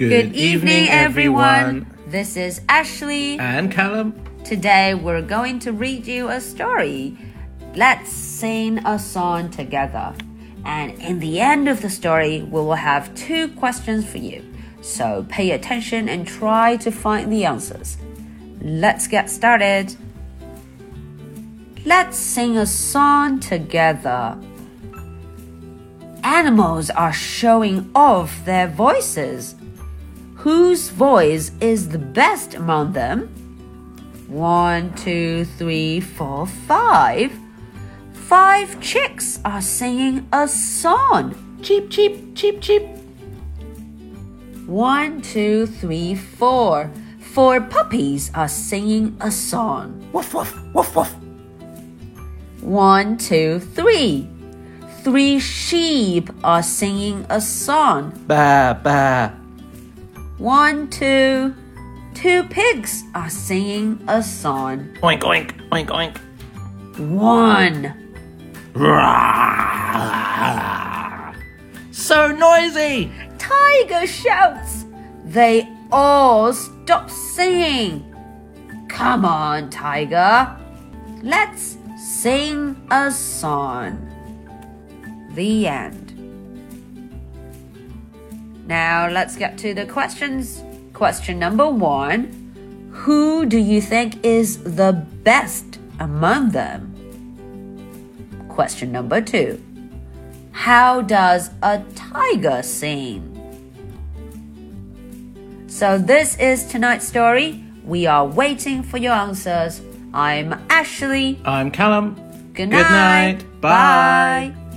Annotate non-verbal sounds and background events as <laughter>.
Good evening, everyone. This is Ashley. And Callum. Today we're going to read you a story. Let's sing a song together. And in the end of the story, we will have two questions for you. So pay attention and try to find the answers. Let's get started. Let's sing a song together. Animals are showing off their voices. Whose voice is the best among them? One, two, three, four, five. Five chicks are singing a song. Cheep, cheep, cheep, cheep. One, two, three, four. Four puppies are singing a song. Woof, woof, woof, woof. One, two, three. Three sheep are singing a song. Ba, ba. One, two. Two pigs are singing a song. Oink, oink, oink, oink. One. <laughs> So noisy. Tiger shouts. They all stop singing. Come on, Tiger. Let's sing a song. The end. Now let's get to the questions. Question number one Who do you think is the best among them? Question number two How does a tiger sing? So, this is tonight's story. We are waiting for your answers. I'm Ashley. I'm Callum. Good Good night. night. Bye. Bye.